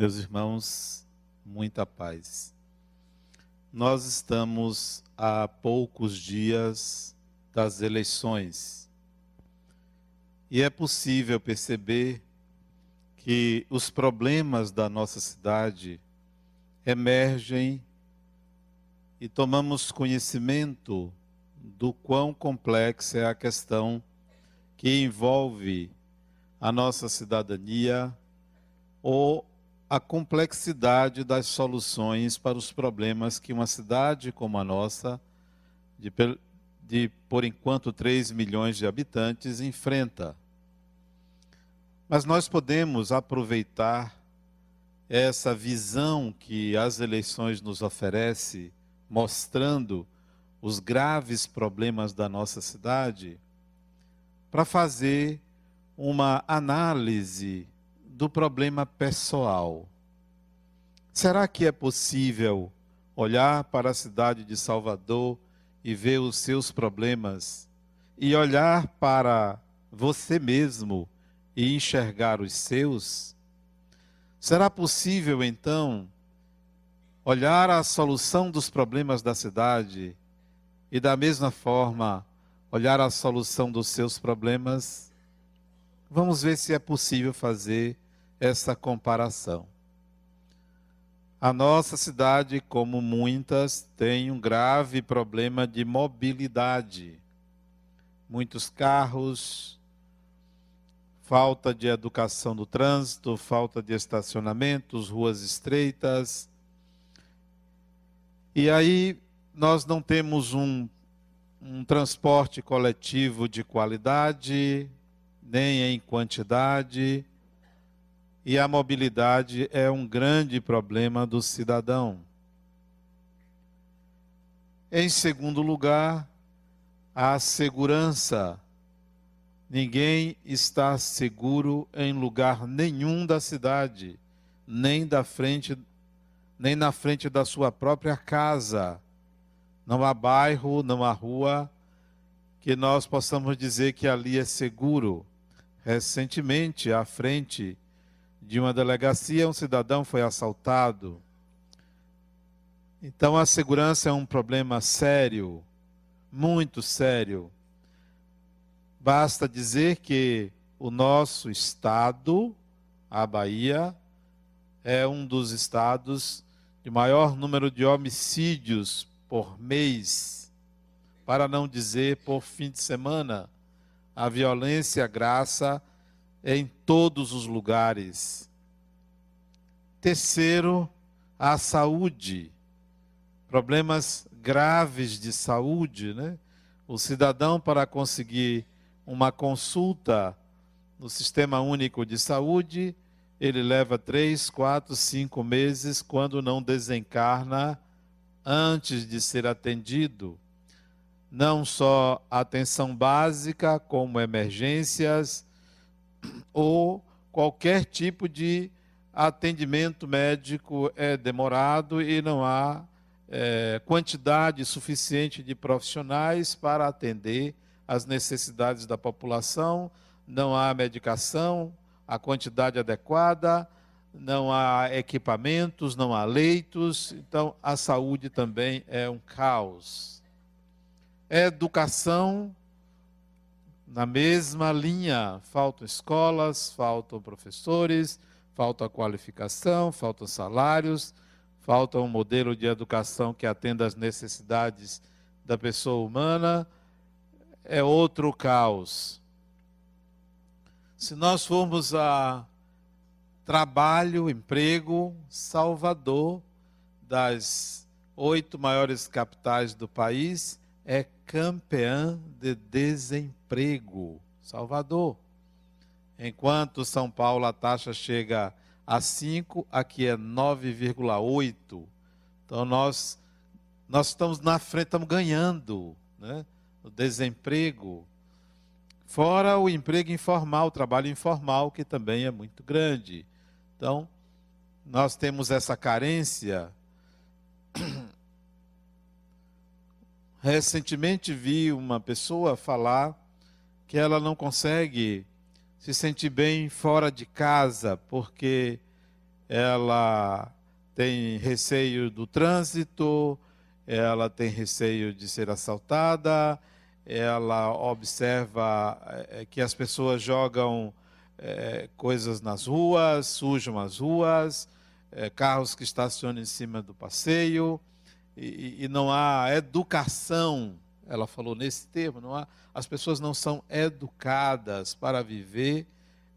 Meus irmãos, muita paz. Nós estamos a poucos dias das eleições e é possível perceber que os problemas da nossa cidade emergem e tomamos conhecimento do quão complexa é a questão que envolve a nossa cidadania ou a complexidade das soluções para os problemas que uma cidade como a nossa, de, de por enquanto 3 milhões de habitantes, enfrenta. Mas nós podemos aproveitar essa visão que as eleições nos oferece, mostrando os graves problemas da nossa cidade, para fazer uma análise do problema pessoal. Será que é possível olhar para a cidade de Salvador e ver os seus problemas e olhar para você mesmo e enxergar os seus? Será possível então olhar a solução dos problemas da cidade e da mesma forma olhar a solução dos seus problemas? Vamos ver se é possível fazer essa comparação. A nossa cidade, como muitas, tem um grave problema de mobilidade. Muitos carros, falta de educação do trânsito, falta de estacionamentos, ruas estreitas. E aí nós não temos um, um transporte coletivo de qualidade, nem em quantidade e a mobilidade é um grande problema do cidadão. Em segundo lugar, a segurança. Ninguém está seguro em lugar nenhum da cidade, nem da frente, nem na frente da sua própria casa. Não há bairro, não há rua que nós possamos dizer que ali é seguro. Recentemente, à frente de uma delegacia, um cidadão foi assaltado. Então a segurança é um problema sério, muito sério. Basta dizer que o nosso estado, a Bahia, é um dos estados de maior número de homicídios por mês, para não dizer por fim de semana. A violência, graça em todos os lugares. Terceiro, a saúde. Problemas graves de saúde, né? O cidadão, para conseguir uma consulta no Sistema Único de Saúde, ele leva três, quatro, cinco meses quando não desencarna antes de ser atendido. Não só atenção básica, como emergências, ou qualquer tipo de atendimento médico é demorado e não há é, quantidade suficiente de profissionais para atender as necessidades da população, não há medicação, a quantidade adequada, não há equipamentos, não há leitos, então a saúde também é um caos. Educação na mesma linha. Faltam escolas, faltam professores, falta qualificação, faltam salários, falta um modelo de educação que atenda às necessidades da pessoa humana. É outro caos. Se nós formos a trabalho, emprego, Salvador, das oito maiores capitais do país, é campeã de desemprego. Salvador. Enquanto São Paulo a taxa chega a 5, aqui é 9,8. Então nós nós estamos na frente, estamos ganhando, né? O desemprego. Fora o emprego informal, o trabalho informal, que também é muito grande. Então, nós temos essa carência Recentemente vi uma pessoa falar que ela não consegue se sentir bem fora de casa porque ela tem receio do trânsito, ela tem receio de ser assaltada, ela observa é, que as pessoas jogam é, coisas nas ruas, sujam as ruas, é, carros que estacionam em cima do passeio, e, e, não há educação. Ela falou nesse termo, não há, as pessoas não são educadas para viver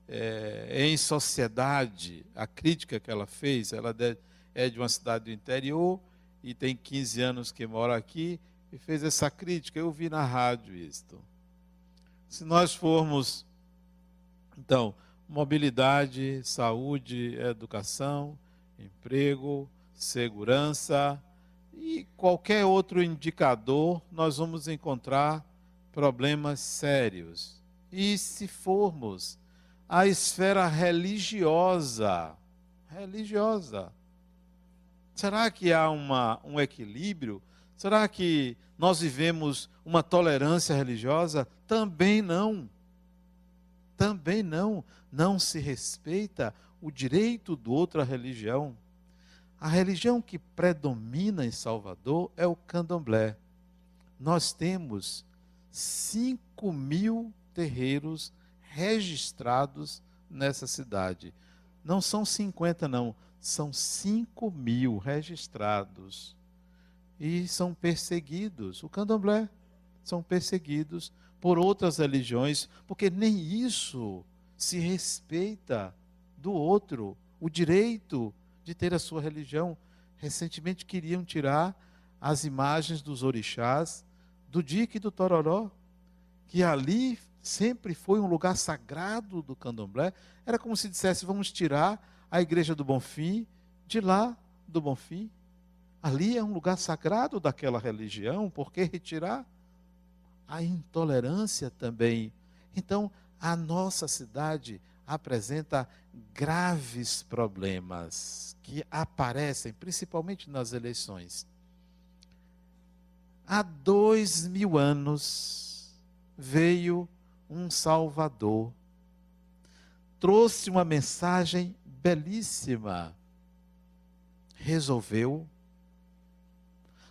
é, em sociedade. A crítica que ela fez, ela é de uma cidade do interior e tem 15 anos que mora aqui e fez essa crítica. Eu vi na rádio isto. Se nós formos então, mobilidade, saúde, educação, emprego, segurança e qualquer outro indicador, nós vamos encontrar problemas sérios. E se formos à esfera religiosa, religiosa, será que há uma, um equilíbrio? Será que nós vivemos uma tolerância religiosa? Também não também não, não se respeita o direito do outra religião. A religião que predomina em Salvador é o candomblé. Nós temos 5 mil terreiros registrados nessa cidade. Não são 50, não, são 5 mil registrados. E são perseguidos. O candomblé são perseguidos por outras religiões, porque nem isso se respeita do outro, o direito de ter a sua religião. Recentemente queriam tirar as imagens dos orixás do Dique e do Tororó, que ali sempre foi um lugar sagrado do candomblé. Era como se dissesse: vamos tirar a igreja do Bonfim de lá do Bonfim. Ali é um lugar sagrado daquela religião, por que retirar? a intolerância também. Então, a nossa cidade apresenta graves problemas que aparecem principalmente nas eleições. Há dois mil anos veio um Salvador, trouxe uma mensagem belíssima, resolveu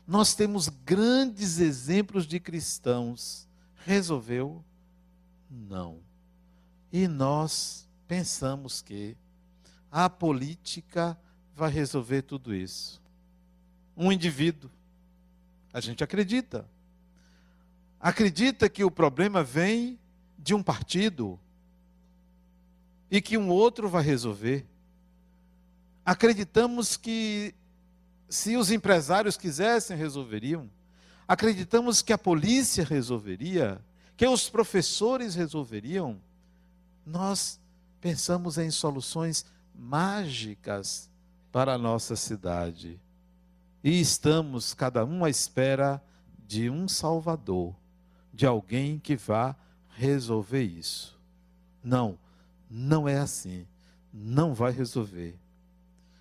nós temos grandes exemplos de cristãos. Resolveu? Não. E nós pensamos que a política vai resolver tudo isso. Um indivíduo, a gente acredita. Acredita que o problema vem de um partido e que um outro vai resolver. Acreditamos que se os empresários quisessem, resolveriam. Acreditamos que a polícia resolveria, que os professores resolveriam. Nós pensamos em soluções mágicas para a nossa cidade. E estamos, cada um, à espera de um Salvador, de alguém que vá resolver isso. Não, não é assim. Não vai resolver.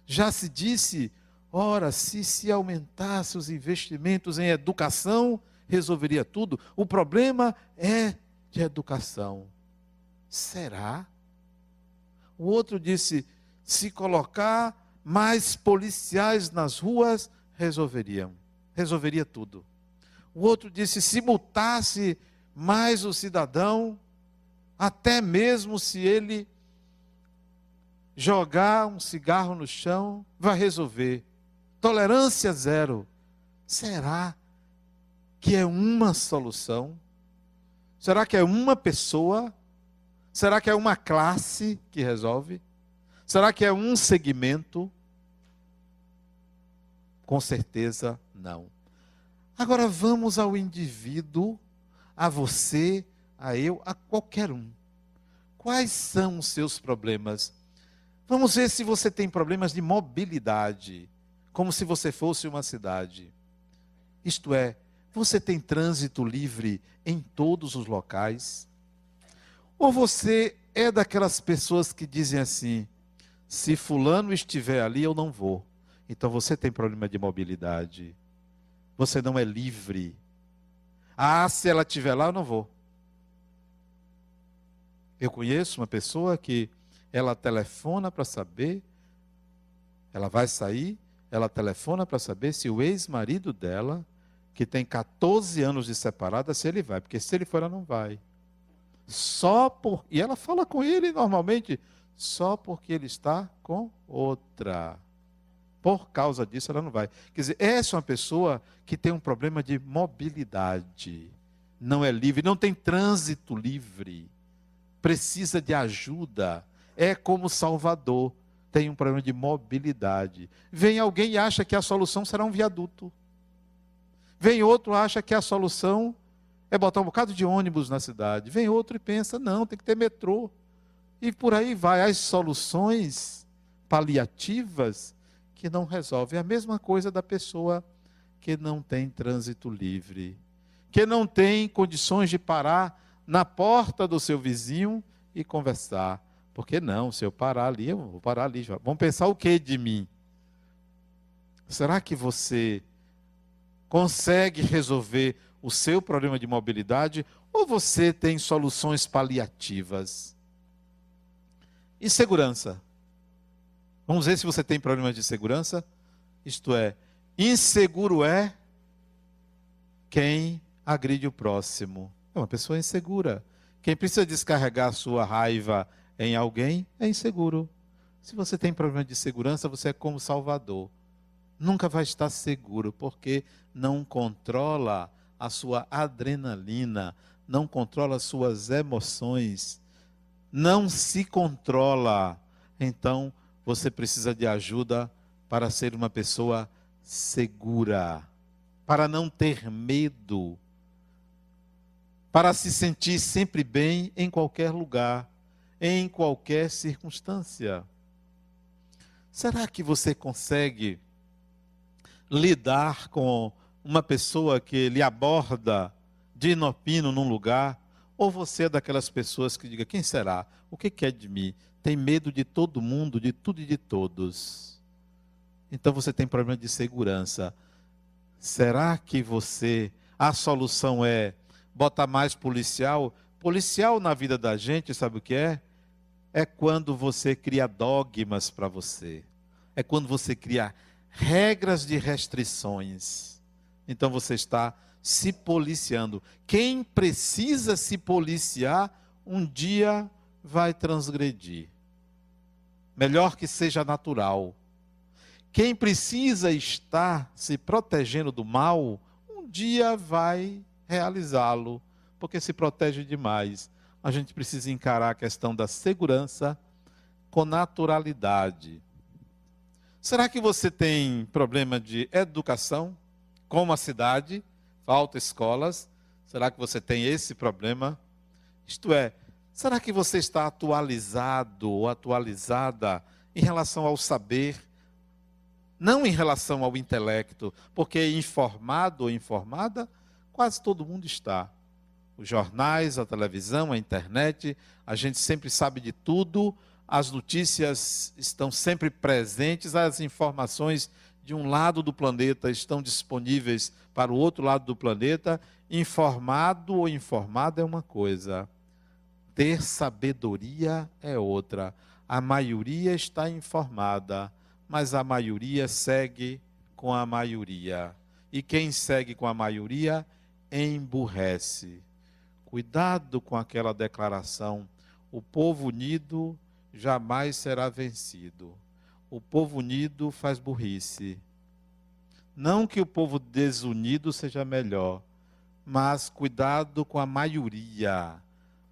Já se disse Ora, se se aumentasse os investimentos em educação, resolveria tudo. O problema é de educação. Será? O outro disse: se colocar mais policiais nas ruas, resolveriam. Resolveria tudo. O outro disse: se multasse mais o cidadão, até mesmo se ele jogar um cigarro no chão, vai resolver tolerância zero. Será que é uma solução? Será que é uma pessoa? Será que é uma classe que resolve? Será que é um segmento? Com certeza não. Agora vamos ao indivíduo, a você, a eu, a qualquer um. Quais são os seus problemas? Vamos ver se você tem problemas de mobilidade como se você fosse uma cidade. Isto é, você tem trânsito livre em todos os locais? Ou você é daquelas pessoas que dizem assim: se Fulano estiver ali, eu não vou. Então você tem problema de mobilidade. Você não é livre. Ah, se ela estiver lá, eu não vou. Eu conheço uma pessoa que ela telefona para saber Ela vai sair, ela telefona para saber se o ex-marido dela, que tem 14 anos de separada, se ele vai, porque se ele for, ela não vai. Só por. E ela fala com ele normalmente, só porque ele está com outra. Por causa disso, ela não vai. Quer dizer, essa é uma pessoa que tem um problema de mobilidade. Não é livre, não tem trânsito livre. Precisa de ajuda. É como Salvador. Tem um problema de mobilidade. Vem alguém e acha que a solução será um viaduto. Vem outro acha que a solução é botar um bocado de ônibus na cidade. Vem outro e pensa, não, tem que ter metrô. E por aí vai. As soluções paliativas que não resolve. É a mesma coisa da pessoa que não tem trânsito livre, que não tem condições de parar na porta do seu vizinho e conversar. Porque não, se eu parar ali, eu vou parar ali. Vão pensar o que de mim? Será que você consegue resolver o seu problema de mobilidade ou você tem soluções paliativas? E segurança? Vamos ver se você tem problemas de segurança. Isto é, inseguro é quem agride o próximo. É uma pessoa insegura. Quem precisa descarregar sua raiva em alguém é inseguro. Se você tem problema de segurança, você é como Salvador. Nunca vai estar seguro, porque não controla a sua adrenalina, não controla as suas emoções, não se controla. Então, você precisa de ajuda para ser uma pessoa segura, para não ter medo, para se sentir sempre bem em qualquer lugar, em qualquer circunstância. Será que você consegue lidar com uma pessoa que lhe aborda de inopino num lugar? Ou você é daquelas pessoas que diga: quem será? O que quer de mim? tem medo de todo mundo, de tudo e de todos. Então você tem problema de segurança. Será que você, a solução é botar mais policial? Policial na vida da gente, sabe o que é? É quando você cria dogmas para você. É quando você cria regras de restrições. Então você está se policiando. Quem precisa se policiar, um dia vai transgredir. Melhor que seja natural. Quem precisa estar se protegendo do mal, um dia vai realizá-lo, porque se protege demais. A gente precisa encarar a questão da segurança com naturalidade. Será que você tem problema de educação, como a cidade, falta escolas? Será que você tem esse problema? Isto é, Será que você está atualizado ou atualizada em relação ao saber? Não em relação ao intelecto, porque informado ou informada, quase todo mundo está. Os jornais, a televisão, a internet, a gente sempre sabe de tudo, as notícias estão sempre presentes, as informações de um lado do planeta estão disponíveis para o outro lado do planeta. Informado ou informada é uma coisa ter sabedoria é outra. A maioria está informada, mas a maioria segue com a maioria. E quem segue com a maioria emburrece. Cuidado com aquela declaração: o povo unido jamais será vencido. O povo unido faz burrice. Não que o povo desunido seja melhor, mas cuidado com a maioria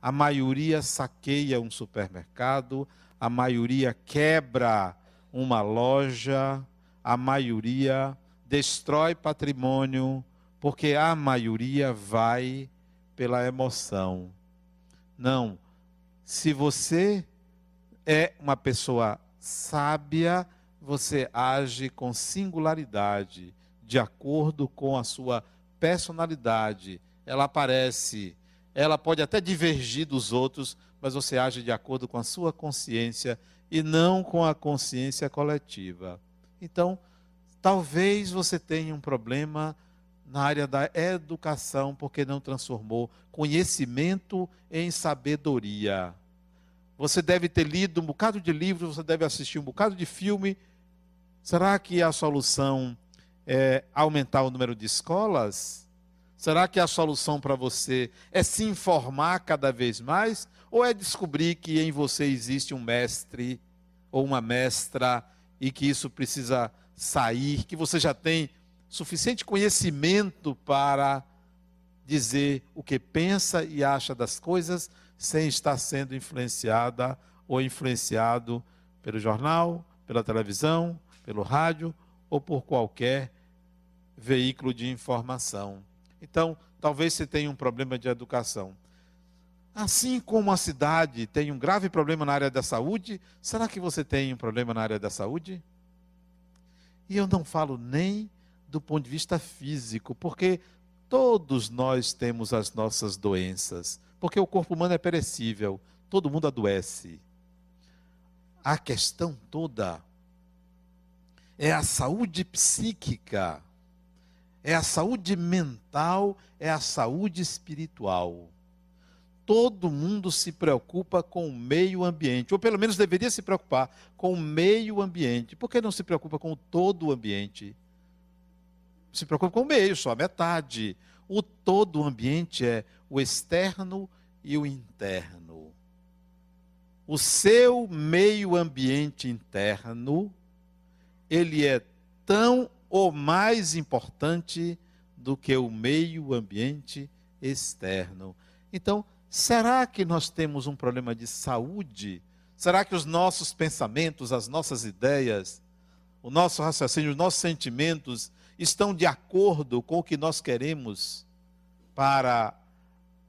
a maioria saqueia um supermercado, a maioria quebra uma loja, a maioria destrói patrimônio, porque a maioria vai pela emoção. Não. Se você é uma pessoa sábia, você age com singularidade, de acordo com a sua personalidade. Ela aparece ela pode até divergir dos outros, mas você age de acordo com a sua consciência e não com a consciência coletiva. Então, talvez você tenha um problema na área da educação, porque não transformou conhecimento em sabedoria. Você deve ter lido um bocado de livros, você deve assistir um bocado de filme, Será que a solução é aumentar o número de escolas? Será que a solução para você é se informar cada vez mais? Ou é descobrir que em você existe um mestre ou uma mestra e que isso precisa sair, que você já tem suficiente conhecimento para dizer o que pensa e acha das coisas sem estar sendo influenciada ou influenciado pelo jornal, pela televisão, pelo rádio ou por qualquer veículo de informação. Então, talvez você tenha um problema de educação. Assim como a cidade tem um grave problema na área da saúde, será que você tem um problema na área da saúde? E eu não falo nem do ponto de vista físico, porque todos nós temos as nossas doenças, porque o corpo humano é perecível, todo mundo adoece. A questão toda é a saúde psíquica, é a saúde mental, é a saúde espiritual todo mundo se preocupa com o meio ambiente, ou pelo menos deveria se preocupar com o meio ambiente. Por que não se preocupa com todo o ambiente? Se preocupa com o meio, só a metade. O todo o ambiente é o externo e o interno. O seu meio ambiente interno, ele é tão ou mais importante do que o meio ambiente externo. Então, Será que nós temos um problema de saúde? Será que os nossos pensamentos, as nossas ideias, o nosso raciocínio, os nossos sentimentos estão de acordo com o que nós queremos para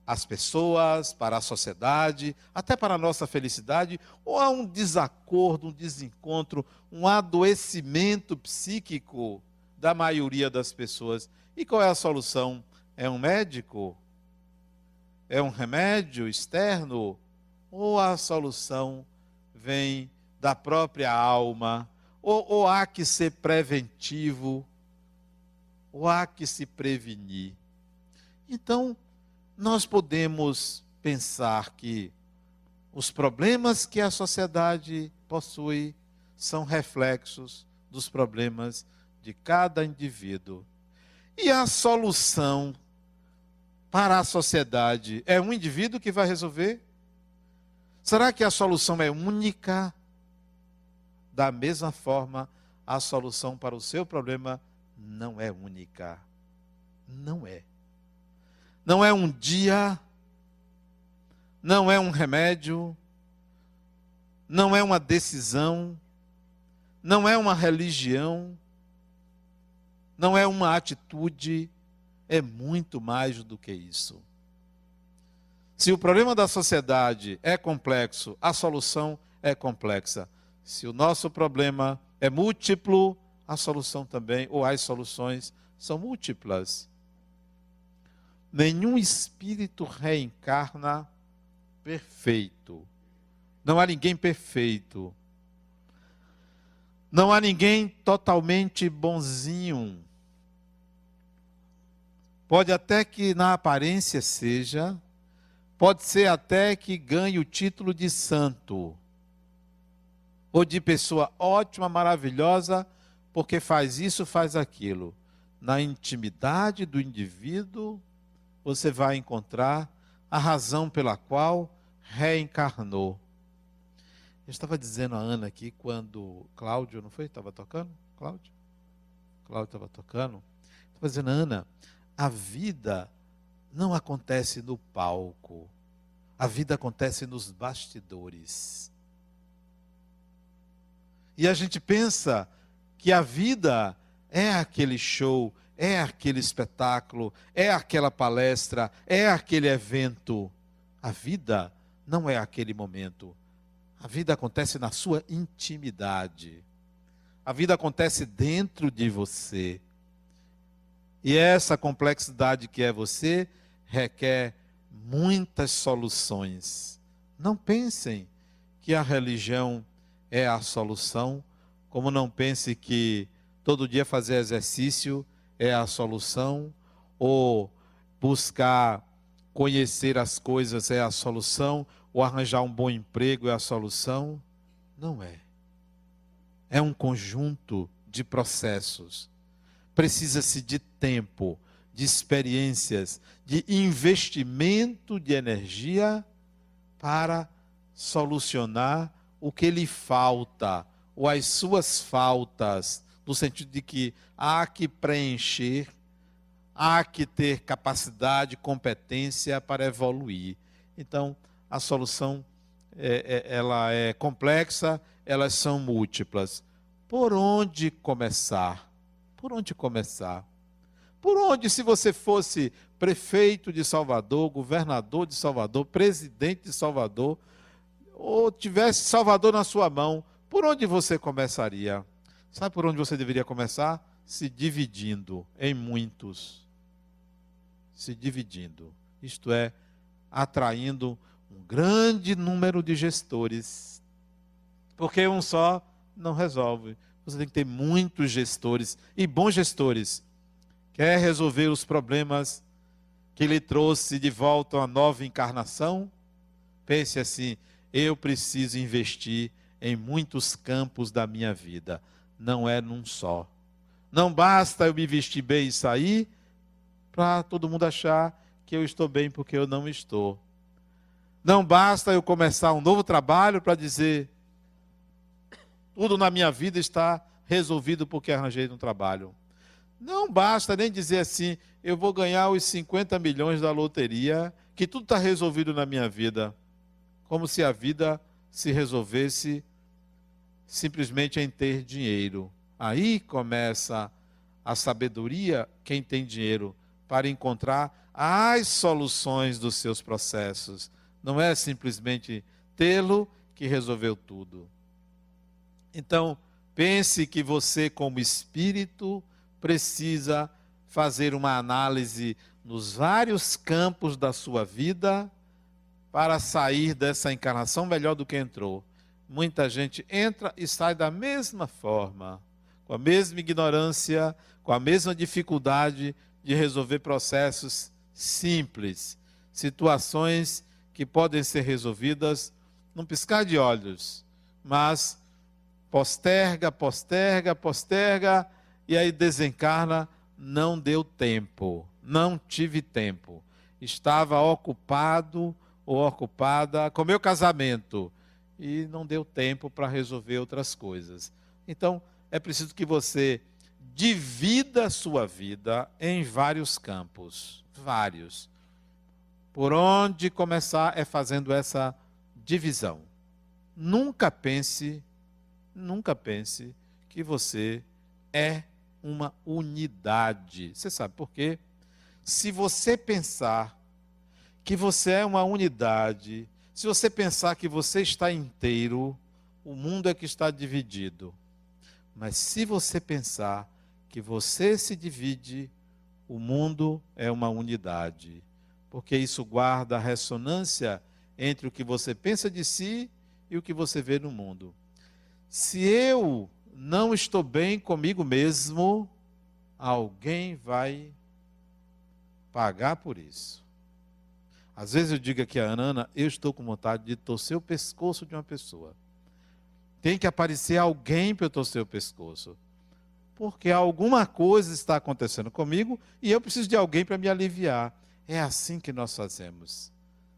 as pessoas, para a sociedade, até para a nossa felicidade? Ou há um desacordo, um desencontro, um adoecimento psíquico da maioria das pessoas? E qual é a solução? É um médico? é um remédio externo ou a solução vem da própria alma? Ou, ou há que ser preventivo? Ou há que se prevenir? Então, nós podemos pensar que os problemas que a sociedade possui são reflexos dos problemas de cada indivíduo. E a solução para a sociedade é um indivíduo que vai resolver? Será que a solução é única? Da mesma forma, a solução para o seu problema não é única. Não é. Não é um dia, não é um remédio, não é uma decisão, não é uma religião, não é uma atitude, é muito mais do que isso. Se o problema da sociedade é complexo, a solução é complexa. Se o nosso problema é múltiplo, a solução também, ou as soluções, são múltiplas. Nenhum espírito reencarna perfeito. Não há ninguém perfeito. Não há ninguém totalmente bonzinho. Pode até que na aparência seja, pode ser até que ganhe o título de santo, ou de pessoa ótima, maravilhosa, porque faz isso, faz aquilo. Na intimidade do indivíduo, você vai encontrar a razão pela qual reencarnou. Eu estava dizendo a Ana aqui quando Cláudio, não foi? Estava tocando? Cláudio? Cláudio estava tocando. Estava dizendo, Ana, a vida não acontece no palco. A vida acontece nos bastidores. E a gente pensa que a vida é aquele show, é aquele espetáculo, é aquela palestra, é aquele evento. A vida não é aquele momento. A vida acontece na sua intimidade. A vida acontece dentro de você. E essa complexidade que é você requer muitas soluções. Não pensem que a religião é a solução, como não pense que todo dia fazer exercício é a solução, ou buscar conhecer as coisas é a solução, ou arranjar um bom emprego é a solução. Não é. É um conjunto de processos. Precisa-se de tempo, de experiências, de investimento de energia para solucionar o que lhe falta, ou as suas faltas, no sentido de que há que preencher, há que ter capacidade, competência para evoluir. Então, a solução é, é, ela é complexa, elas são múltiplas. Por onde começar? Por onde começar? Por onde, se você fosse prefeito de Salvador, governador de Salvador, presidente de Salvador, ou tivesse Salvador na sua mão, por onde você começaria? Sabe por onde você deveria começar? Se dividindo em muitos. Se dividindo. Isto é, atraindo um grande número de gestores. Porque um só não resolve. Você tem que ter muitos gestores e bons gestores. Quer resolver os problemas que lhe trouxe de volta uma nova encarnação? Pense assim: eu preciso investir em muitos campos da minha vida, não é num só. Não basta eu me vestir bem e sair para todo mundo achar que eu estou bem porque eu não estou. Não basta eu começar um novo trabalho para dizer tudo na minha vida está resolvido porque arranjei um trabalho. Não basta nem dizer assim, eu vou ganhar os 50 milhões da loteria, que tudo está resolvido na minha vida. Como se a vida se resolvesse simplesmente em ter dinheiro. Aí começa a sabedoria, quem tem dinheiro, para encontrar as soluções dos seus processos não é simplesmente tê-lo que resolveu tudo. Então, pense que você, como espírito, precisa fazer uma análise nos vários campos da sua vida para sair dessa encarnação melhor do que entrou. Muita gente entra e sai da mesma forma, com a mesma ignorância, com a mesma dificuldade de resolver processos simples, situações que podem ser resolvidas num piscar de olhos, mas posterga, posterga, posterga e aí desencarna, não deu tempo, não tive tempo. Estava ocupado ou ocupada com meu casamento e não deu tempo para resolver outras coisas. Então, é preciso que você divida a sua vida em vários campos, vários. Por onde começar é fazendo essa divisão. Nunca pense, nunca pense que você é uma unidade. Você sabe por quê? Se você pensar que você é uma unidade, se você pensar que você está inteiro, o mundo é que está dividido. Mas se você pensar que você se divide, o mundo é uma unidade porque isso guarda a ressonância entre o que você pensa de si e o que você vê no mundo. Se eu não estou bem comigo mesmo, alguém vai pagar por isso. Às vezes eu digo aqui a Ana, eu estou com vontade de torcer o pescoço de uma pessoa. Tem que aparecer alguém para eu torcer o pescoço. Porque alguma coisa está acontecendo comigo e eu preciso de alguém para me aliviar. É assim que nós fazemos.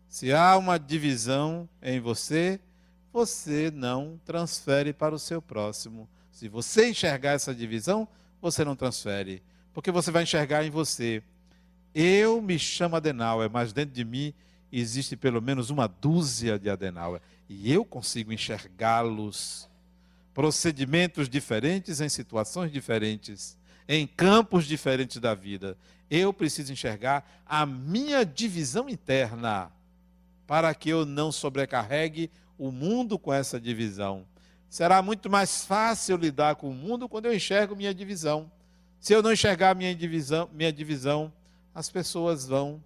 Se há uma divisão em você, você não transfere para o seu próximo. Se você enxergar essa divisão, você não transfere, porque você vai enxergar em você. Eu me chamo Adenauer, mas dentro de mim existe pelo menos uma dúzia de Adenauer, e eu consigo enxergá-los. Procedimentos diferentes em situações diferentes em campos diferentes da vida. Eu preciso enxergar a minha divisão interna para que eu não sobrecarregue o mundo com essa divisão. Será muito mais fácil lidar com o mundo quando eu enxergo minha divisão. Se eu não enxergar minha divisão, minha divisão, as pessoas vão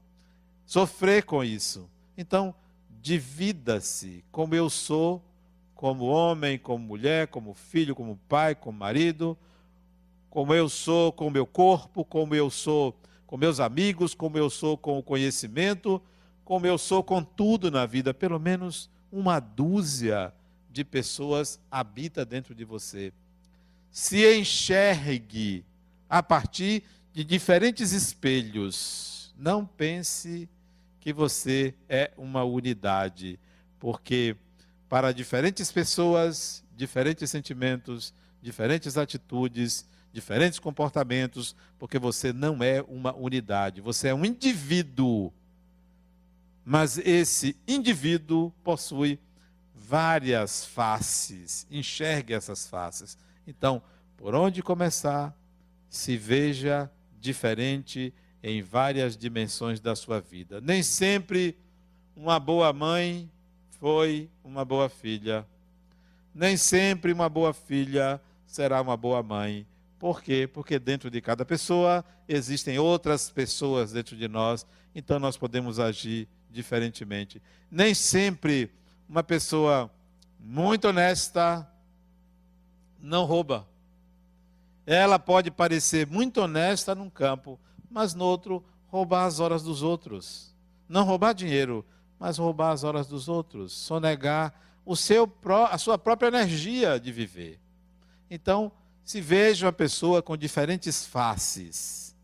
sofrer com isso. Então, divida-se como eu sou, como homem, como mulher, como filho, como pai, como marido, como eu sou com o meu corpo, como eu sou com meus amigos, como eu sou com o conhecimento, como eu sou com tudo na vida. Pelo menos uma dúzia de pessoas habita dentro de você. se enxergue a partir de diferentes espelhos. Não pense que você é uma unidade, porque para diferentes pessoas, diferentes sentimentos, diferentes atitudes, diferentes comportamentos, porque você não é uma unidade, você é um indivíduo. Mas esse indivíduo possui várias faces, enxergue essas faces. Então, por onde começar, se veja diferente em várias dimensões da sua vida. Nem sempre uma boa mãe foi uma boa filha. Nem sempre uma boa filha será uma boa mãe. Por quê? Porque dentro de cada pessoa existem outras pessoas dentro de nós, então nós podemos agir diferentemente. Nem sempre uma pessoa muito honesta não rouba. Ela pode parecer muito honesta num campo, mas no outro roubar as horas dos outros. Não roubar dinheiro, mas roubar as horas dos outros, sonegar o seu, a sua própria energia de viver. Então, se veja uma pessoa com diferentes faces.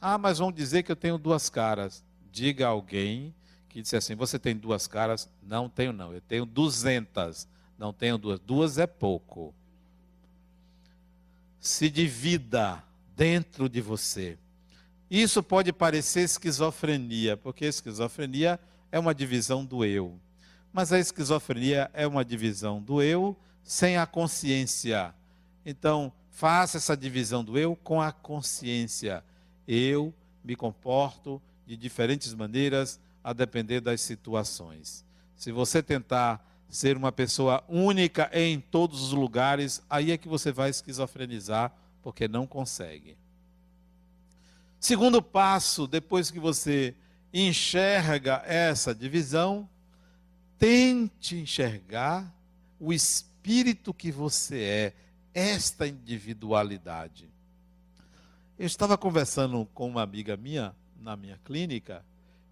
Ah, mas vão dizer que eu tenho duas caras. Diga a alguém que disse assim: Você tem duas caras? Não tenho, não. Eu tenho duzentas. Não tenho duas. Duas é pouco. Se divida dentro de você. Isso pode parecer esquizofrenia, porque esquizofrenia é uma divisão do eu. Mas a esquizofrenia é uma divisão do eu sem a consciência. Então, faça essa divisão do eu com a consciência. Eu me comporto de diferentes maneiras a depender das situações. Se você tentar ser uma pessoa única em todos os lugares, aí é que você vai esquizofrenizar, porque não consegue. Segundo passo, depois que você enxerga essa divisão, tente enxergar o espírito que você é esta individualidade. Eu estava conversando com uma amiga minha na minha clínica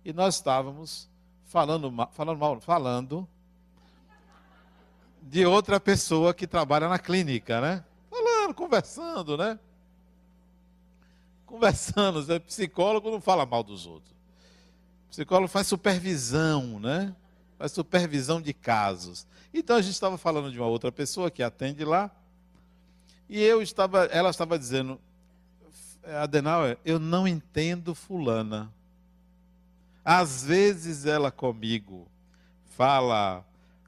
e nós estávamos falando, falando falando de outra pessoa que trabalha na clínica, né? Falando, conversando, né? Conversando, né? psicólogo não fala mal dos outros. Psicólogo faz supervisão, né? Faz supervisão de casos. Então a gente estava falando de uma outra pessoa que atende lá e eu estava, ela estava dizendo, Adenauer, eu não entendo fulana. Às vezes ela comigo fala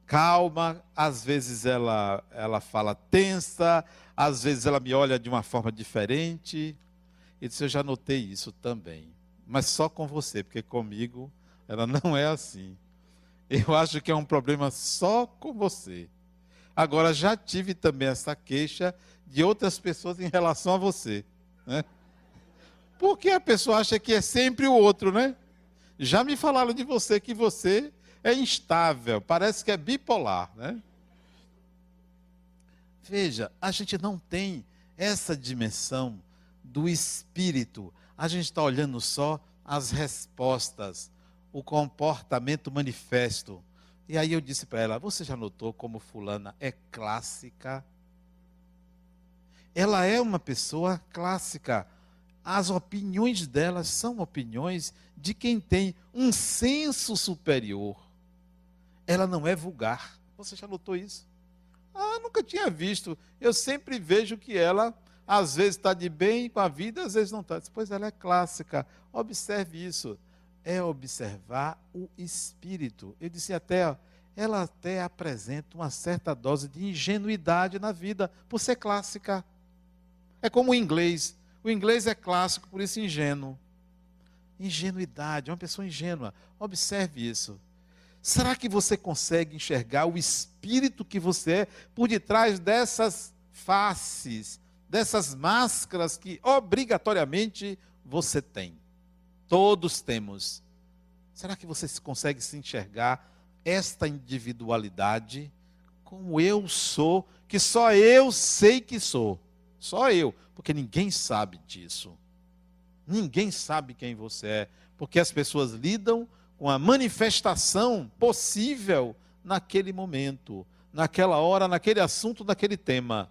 calma, às vezes ela, ela fala tensa, às vezes ela me olha de uma forma diferente. E disse, eu já notei isso também. Mas só com você, porque comigo ela não é assim. Eu acho que é um problema só com você. Agora, já tive também essa queixa de outras pessoas em relação a você. Né? Porque a pessoa acha que é sempre o outro, né? Já me falaram de você que você é instável, parece que é bipolar, né? Veja, a gente não tem essa dimensão do espírito. A gente está olhando só as respostas, o comportamento manifesto. E aí eu disse para ela: Você já notou como Fulana é clássica? ela é uma pessoa clássica. As opiniões dela são opiniões de quem tem um senso superior. Ela não é vulgar. Você já notou isso? Ah, nunca tinha visto. Eu sempre vejo que ela, às vezes, está de bem com a vida, às vezes não está. Pois ela é clássica. Observe isso. É observar o espírito. Eu disse até, ela até apresenta uma certa dose de ingenuidade na vida, por ser clássica. É como o inglês. O inglês é clássico, por isso ingênuo. Ingenuidade, é uma pessoa ingênua. Observe isso. Será que você consegue enxergar o espírito que você é por detrás dessas faces, dessas máscaras que obrigatoriamente você tem? Todos temos. Será que você consegue se enxergar esta individualidade como eu sou, que só eu sei que sou? Só eu, porque ninguém sabe disso. Ninguém sabe quem você é, porque as pessoas lidam com a manifestação possível naquele momento, naquela hora, naquele assunto, naquele tema.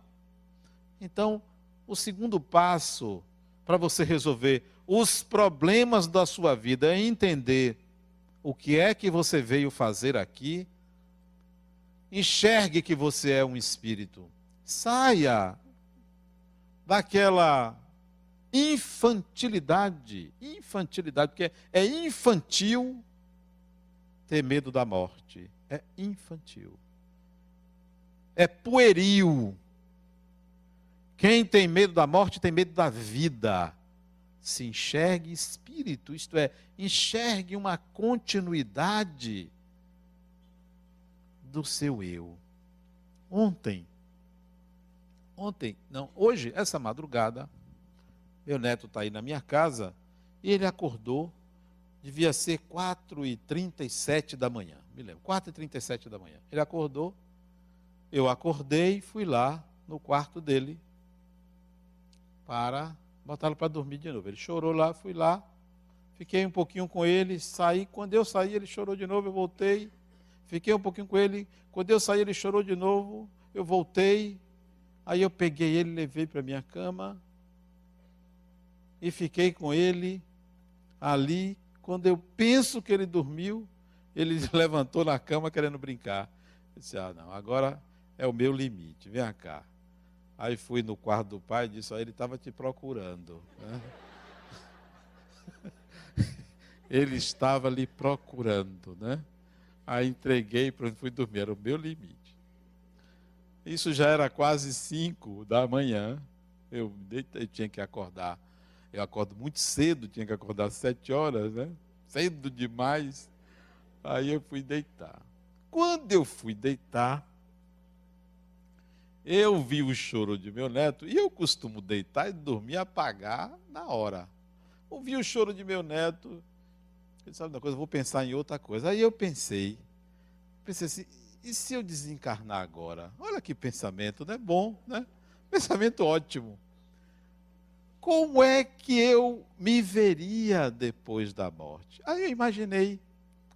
Então, o segundo passo para você resolver os problemas da sua vida é entender o que é que você veio fazer aqui. Enxergue que você é um espírito. Saia daquela infantilidade, infantilidade, porque é infantil ter medo da morte. É infantil. É pueril. Quem tem medo da morte tem medo da vida. Se enxergue espírito, isto é, enxergue uma continuidade do seu eu. Ontem, ontem, não, hoje, essa madrugada, meu neto está aí na minha casa e ele acordou, devia ser 4h37 da manhã, me lembro, 4h37 da manhã. Ele acordou, eu acordei, fui lá no quarto dele para botá-lo para dormir de novo. Ele chorou lá, fui lá, fiquei um pouquinho com ele, saí. Quando eu saí, ele chorou de novo, eu voltei. Fiquei um pouquinho com ele. Quando eu saí, ele chorou de novo, eu voltei. Aí eu peguei ele, levei para minha cama e fiquei com ele ali. Quando eu penso que ele dormiu, ele levantou na cama querendo brincar. Eu disse: Ah, não, agora é o meu limite, vem cá. Aí fui no quarto do pai e disse: ah, ele estava te procurando. Né? ele estava lhe procurando, né? Aí entreguei para fui dormir, era o meu limite. Isso já era quase cinco da manhã. Eu, eu tinha que acordar. Eu acordo muito cedo, tinha que acordar às sete horas, né? Cedo demais. Aí eu fui deitar. Quando eu fui deitar, eu vi o choro de meu neto e eu costumo deitar e dormir apagar na hora. Ouvi o choro de meu neto, ele sabe uma coisa, vou pensar em outra coisa. Aí eu pensei, pensei assim, e se eu desencarnar agora? Olha que pensamento, não é bom, né? Pensamento ótimo. Como é que eu me veria depois da morte? Aí eu imaginei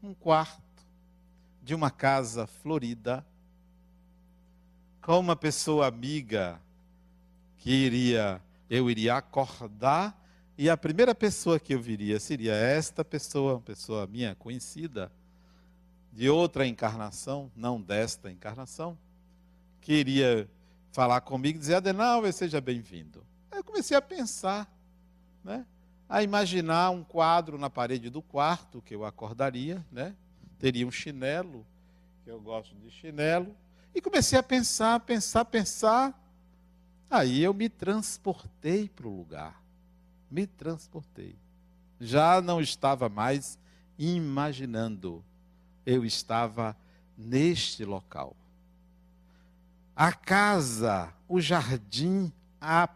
um quarto de uma casa florida, com uma pessoa amiga que iria, eu iria acordar e a primeira pessoa que eu viria seria esta pessoa, uma pessoa minha conhecida, de outra encarnação, não desta encarnação, que iria falar comigo e dizer: Adenauer, seja bem-vindo. Eu comecei a pensar, né? a imaginar um quadro na parede do quarto que eu acordaria, né? teria um chinelo, que eu gosto de chinelo, e comecei a pensar, pensar, pensar. Aí eu me transportei para o lugar. Me transportei. Já não estava mais imaginando. Eu estava neste local. A casa, o jardim, a,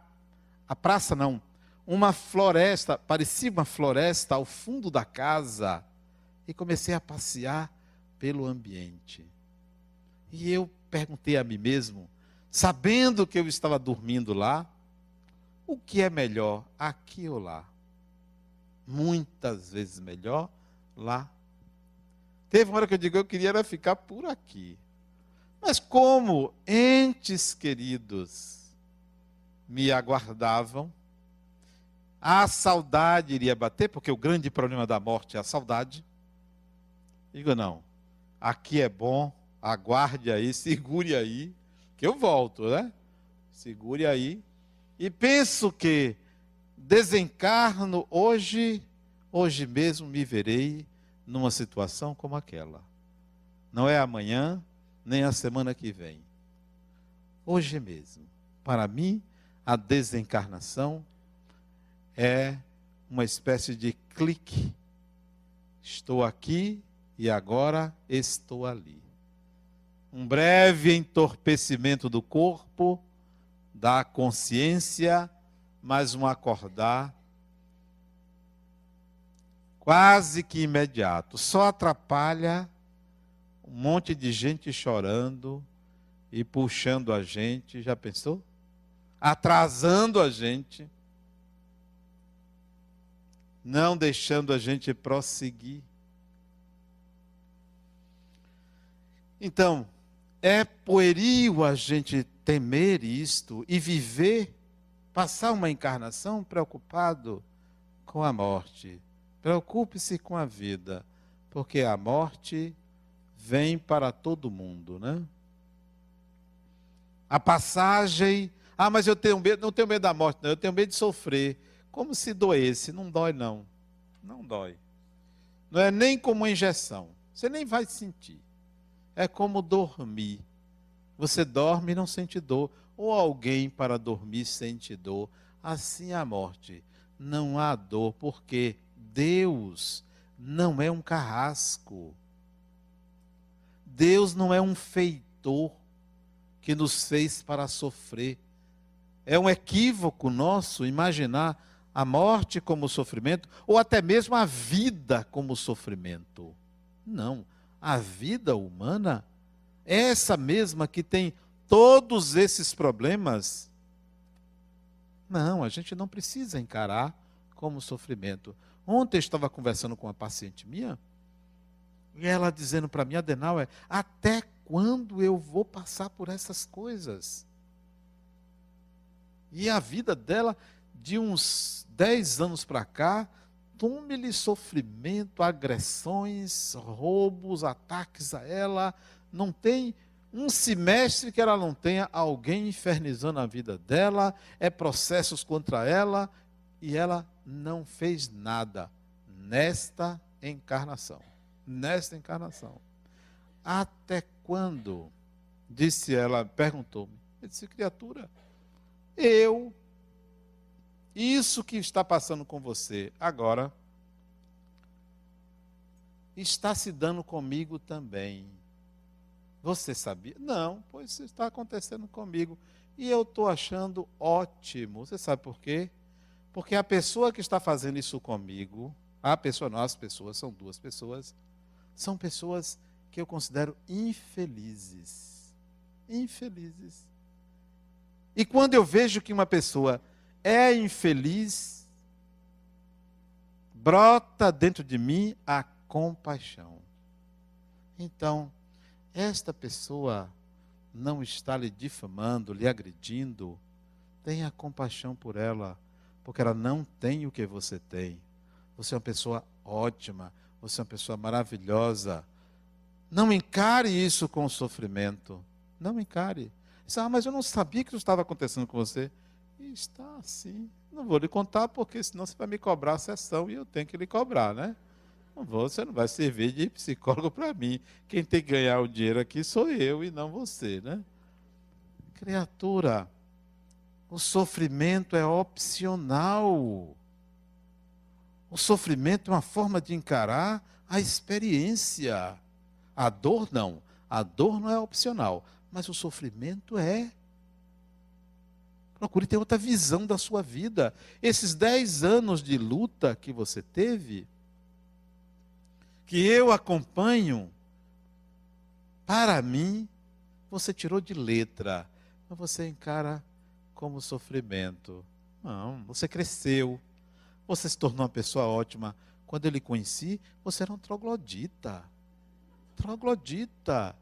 a praça não, uma floresta, parecia uma floresta ao fundo da casa, e comecei a passear pelo ambiente. E eu perguntei a mim mesmo, sabendo que eu estava dormindo lá, o que é melhor, aqui ou lá? Muitas vezes melhor lá. Teve uma hora que eu digo, eu queria era ficar por aqui. Mas como entes queridos me aguardavam, a saudade iria bater, porque o grande problema da morte é a saudade. Digo, não, aqui é bom, aguarde aí, segure aí, que eu volto, né? Segure aí. E penso que desencarno hoje, hoje mesmo me verei numa situação como aquela. Não é amanhã, nem a semana que vem. Hoje mesmo. Para mim, a desencarnação é uma espécie de clique. Estou aqui e agora estou ali um breve entorpecimento do corpo, da consciência, mas um acordar quase que imediato. Só atrapalha um monte de gente chorando e puxando a gente, já pensou? Atrasando a gente, não deixando a gente prosseguir. Então, é pueril a gente temer isto e viver, passar uma encarnação preocupado com a morte. Preocupe-se com a vida, porque a morte vem para todo mundo, né? A passagem, ah, mas eu tenho medo, não tenho medo da morte, não, eu tenho medo de sofrer. Como se doesse, não dói não. Não dói. Não é nem como uma injeção. Você nem vai sentir. É como dormir. Você dorme e não sente dor. Ou alguém para dormir sente dor. Assim é a morte. Não há dor, porque Deus não é um carrasco. Deus não é um feitor que nos fez para sofrer. É um equívoco nosso imaginar a morte como sofrimento ou até mesmo a vida como sofrimento. Não, a vida humana é essa mesma que tem todos esses problemas. Não, a gente não precisa encarar como sofrimento. Ontem eu estava conversando com uma paciente minha e ela dizendo para mim, Adenauer, até quando eu vou passar por essas coisas? E a vida dela, de uns 10 anos para cá, tome-lhe sofrimento, agressões, roubos, ataques a ela. Não tem um semestre que ela não tenha alguém infernizando a vida dela, é processos contra ela, e ela não fez nada nesta encarnação nesta encarnação. Até quando? Disse ela, perguntou-me. Eu disse, criatura, eu, isso que está passando com você agora, está se dando comigo também. Você sabia? Não, pois isso está acontecendo comigo. E eu estou achando ótimo. Você sabe por quê? Porque a pessoa que está fazendo isso comigo, a pessoa, não, as pessoas, são duas pessoas, são pessoas que eu considero infelizes. Infelizes. E quando eu vejo que uma pessoa é infeliz, brota dentro de mim a compaixão. Então, esta pessoa não está lhe difamando, lhe agredindo, tenha compaixão por ela, porque ela não tem o que você tem. Você é uma pessoa ótima, você é uma pessoa maravilhosa. Não encare isso com sofrimento. Não encare. Diz, ah, mas eu não sabia que isso estava acontecendo com você. E está assim. Não vou lhe contar, porque senão você vai me cobrar a sessão e eu tenho que lhe cobrar, né? Você não vai servir de psicólogo para mim. Quem tem que ganhar o dinheiro aqui sou eu e não você, né? Criatura, o sofrimento é opcional. O sofrimento é uma forma de encarar a experiência. A dor não. A dor não é opcional, mas o sofrimento é. Procure ter outra visão da sua vida. Esses dez anos de luta que você teve, que eu acompanho, para mim, você tirou de letra, mas você encara como sofrimento. Não, você cresceu, você se tornou uma pessoa ótima. Quando eu lhe conheci, você era um troglodita. Troglodita.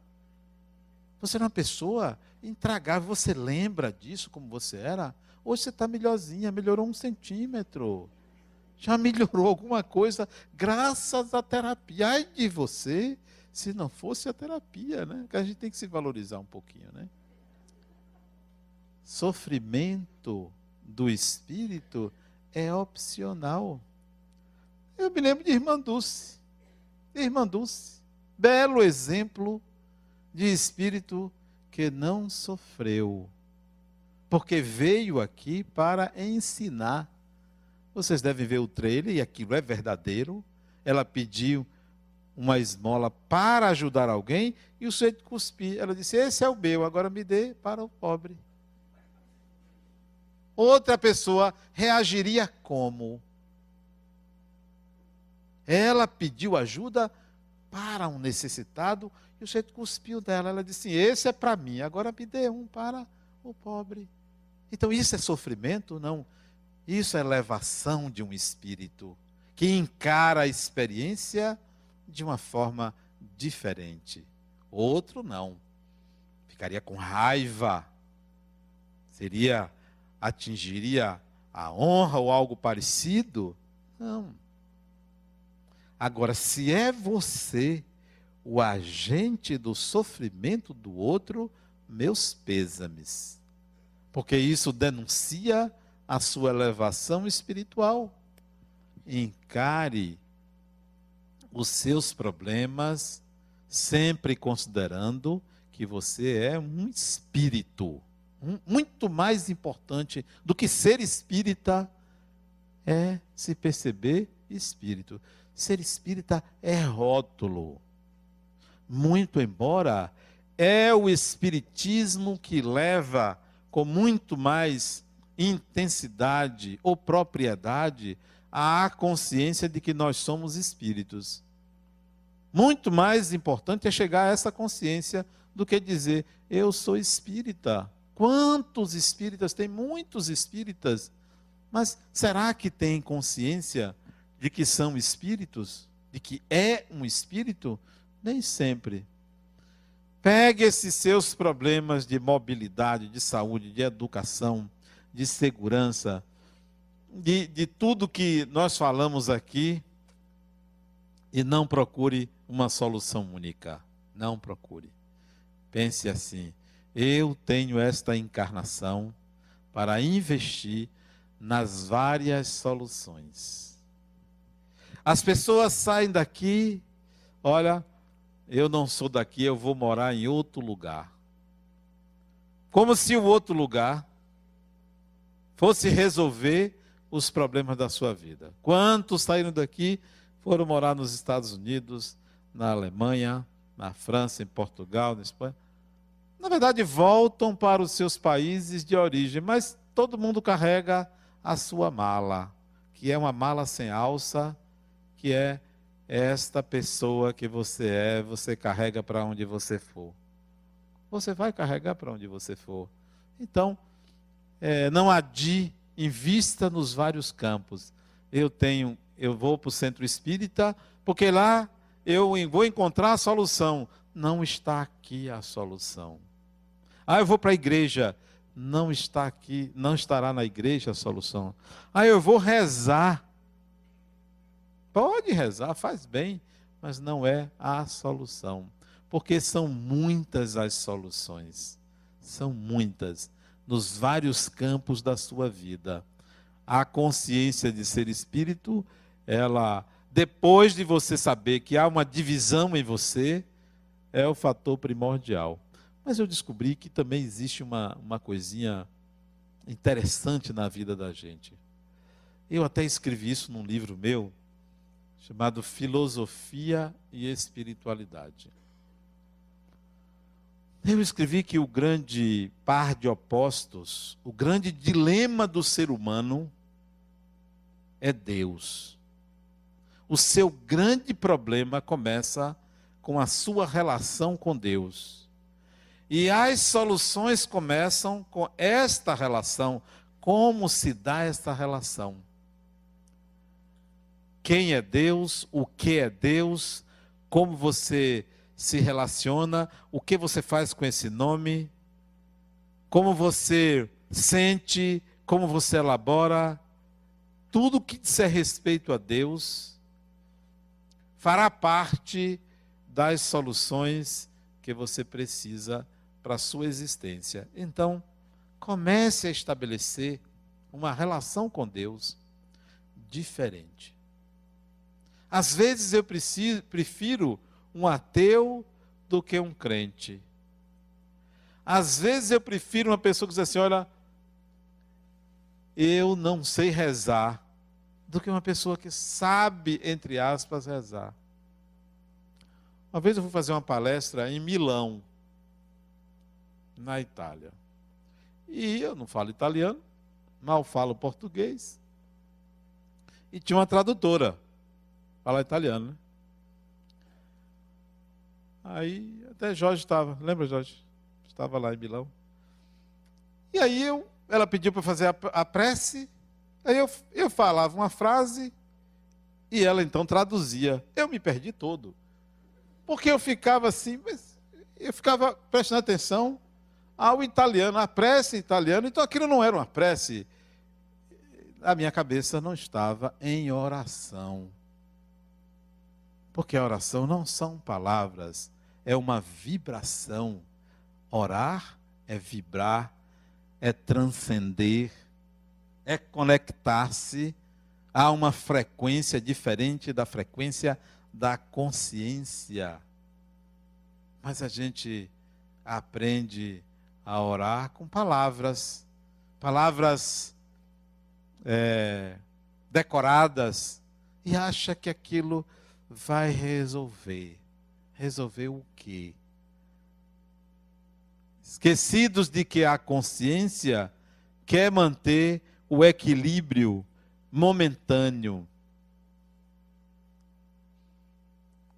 Você era uma pessoa intragável. Você lembra disso, como você era? Hoje você está melhorzinha, melhorou um centímetro. Já melhorou alguma coisa graças à terapia. Ai de você, se não fosse a terapia, né? Que a gente tem que se valorizar um pouquinho, né? Sofrimento do espírito é opcional. Eu me lembro de Irmã Dulce. Irmã Dulce, belo exemplo de espírito que não sofreu, porque veio aqui para ensinar. Vocês devem ver o trailer e aquilo é verdadeiro. Ela pediu uma esmola para ajudar alguém e o sujeito cuspiu. Ela disse: Esse é o meu, agora me dê para o pobre outra pessoa reagiria como? Ela pediu ajuda para um necessitado o sujeito cuspiu dela. Ela disse: Esse é para mim, agora me dê um para o pobre. Então, isso é sofrimento? Não. Isso é elevação de um espírito que encara a experiência de uma forma diferente. Outro não. Ficaria com raiva Seria atingiria a honra ou algo parecido? Não. Agora, se é você o agente do sofrimento do outro, meus pêsames. Porque isso denuncia a sua elevação espiritual. Encare os seus problemas sempre considerando que você é um espírito. Muito mais importante do que ser espírita é se perceber espírito. Ser espírita é rótulo. Muito embora é o espiritismo que leva com muito mais intensidade ou propriedade à consciência de que nós somos espíritos. Muito mais importante é chegar a essa consciência do que dizer eu sou espírita. Quantos espíritas? Tem muitos espíritas. Mas será que tem consciência de que são espíritos? De que é um espírito? Nem sempre. Pegue esses seus problemas de mobilidade, de saúde, de educação, de segurança, de, de tudo que nós falamos aqui e não procure uma solução única. Não procure. Pense assim: eu tenho esta encarnação para investir nas várias soluções. As pessoas saem daqui, olha, eu não sou daqui, eu vou morar em outro lugar. Como se o outro lugar fosse resolver os problemas da sua vida. Quantos saíram daqui foram morar nos Estados Unidos, na Alemanha, na França, em Portugal, na Espanha? Na verdade, voltam para os seus países de origem, mas todo mundo carrega a sua mala, que é uma mala sem alça, que é esta pessoa que você é, você carrega para onde você for. Você vai carregar para onde você for. Então, é, não adie, invista nos vários campos. Eu tenho, eu vou para o centro espírita, porque lá eu vou encontrar a solução. Não está aqui a solução. Ah, eu vou para a igreja. Não está aqui, não estará na igreja a solução. Ah, eu vou rezar. Pode rezar, faz bem, mas não é a solução. Porque são muitas as soluções. São muitas. Nos vários campos da sua vida. A consciência de ser espírito, ela, depois de você saber que há uma divisão em você, é o fator primordial. Mas eu descobri que também existe uma, uma coisinha interessante na vida da gente. Eu até escrevi isso num livro meu, chamado Filosofia e Espiritualidade. Eu escrevi que o grande par de opostos, o grande dilema do ser humano é Deus. O seu grande problema começa com a sua relação com Deus. E as soluções começam com esta relação. Como se dá esta relação? Quem é Deus, o que é Deus, como você se relaciona, o que você faz com esse nome, como você sente, como você elabora, tudo que disser respeito a Deus fará parte das soluções que você precisa para a sua existência. Então, comece a estabelecer uma relação com Deus diferente. Às vezes eu preciso, prefiro um ateu do que um crente. Às vezes eu prefiro uma pessoa que diz assim: olha, eu não sei rezar, do que uma pessoa que sabe, entre aspas, rezar. Uma vez eu fui fazer uma palestra em Milão, na Itália. E eu não falo italiano, mal falo português. E tinha uma tradutora falar italiano, né? Aí até Jorge estava, lembra Jorge? Estava lá em Milão. E aí eu, ela pediu para fazer a, a prece, aí eu, eu falava uma frase e ela então traduzia. Eu me perdi todo. Porque eu ficava assim, eu ficava prestando atenção, ao italiano, a prece italiana, então aquilo não era uma prece. A minha cabeça não estava em oração. Porque a oração não são palavras, é uma vibração. Orar é vibrar, é transcender, é conectar-se a uma frequência diferente da frequência da consciência. Mas a gente aprende a orar com palavras, palavras é, decoradas, e acha que aquilo vai resolver. Resolver o quê? Esquecidos de que a consciência quer manter o equilíbrio momentâneo.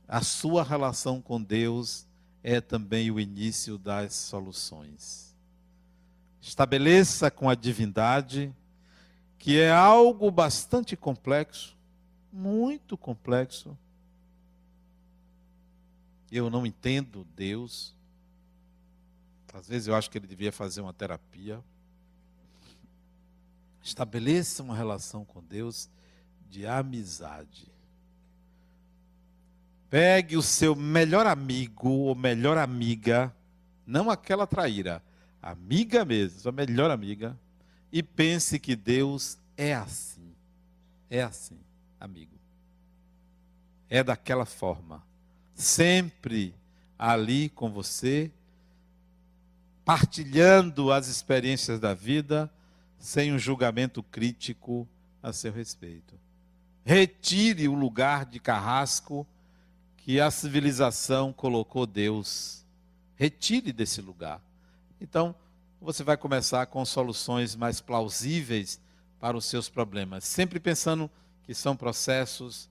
A sua relação com Deus é também o início das soluções. Estabeleça com a divindade, que é algo bastante complexo, muito complexo. Eu não entendo Deus. Às vezes eu acho que ele devia fazer uma terapia. Estabeleça uma relação com Deus de amizade. Pegue o seu melhor amigo ou melhor amiga, não aquela traíra, amiga mesmo, sua melhor amiga, e pense que Deus é assim. É assim, amigo. É daquela forma. Sempre ali com você, partilhando as experiências da vida, sem um julgamento crítico a seu respeito. Retire o lugar de carrasco que a civilização colocou Deus. Retire desse lugar. Então, você vai começar com soluções mais plausíveis para os seus problemas, sempre pensando que são processos,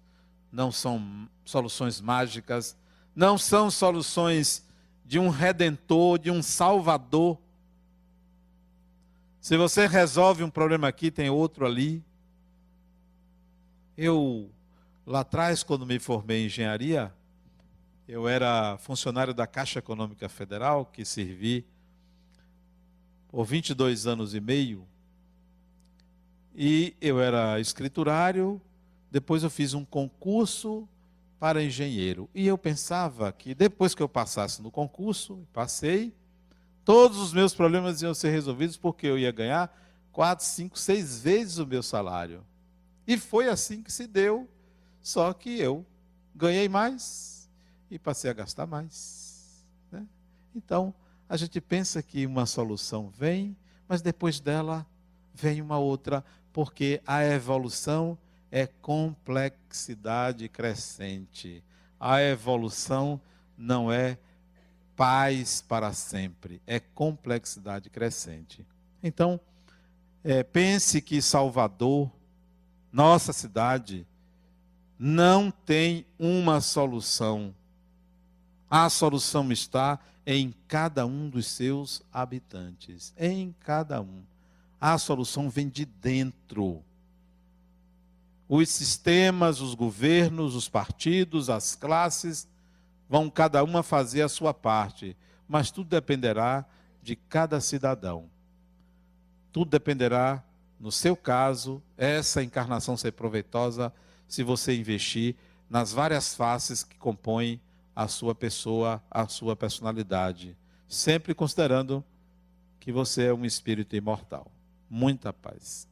não são soluções mágicas, não são soluções de um redentor, de um salvador. Se você resolve um problema aqui, tem outro ali. Eu, lá atrás, quando me formei em engenharia, eu era funcionário da Caixa Econômica Federal, que servi por 22 anos e meio. E eu era escriturário, depois eu fiz um concurso para engenheiro. E eu pensava que depois que eu passasse no concurso, passei, todos os meus problemas iam ser resolvidos porque eu ia ganhar quatro, cinco, seis vezes o meu salário. E foi assim que se deu, só que eu ganhei mais, e passei a gastar mais. Né? Então, a gente pensa que uma solução vem, mas depois dela vem uma outra, porque a evolução é complexidade crescente. A evolução não é paz para sempre, é complexidade crescente. Então, é, pense que Salvador, nossa cidade, não tem uma solução a solução está em cada um dos seus habitantes, em cada um. A solução vem de dentro. Os sistemas, os governos, os partidos, as classes vão cada uma fazer a sua parte, mas tudo dependerá de cada cidadão. Tudo dependerá, no seu caso, essa encarnação ser proveitosa se você investir nas várias faces que compõem a sua pessoa, a sua personalidade, sempre considerando que você é um espírito imortal. Muita paz.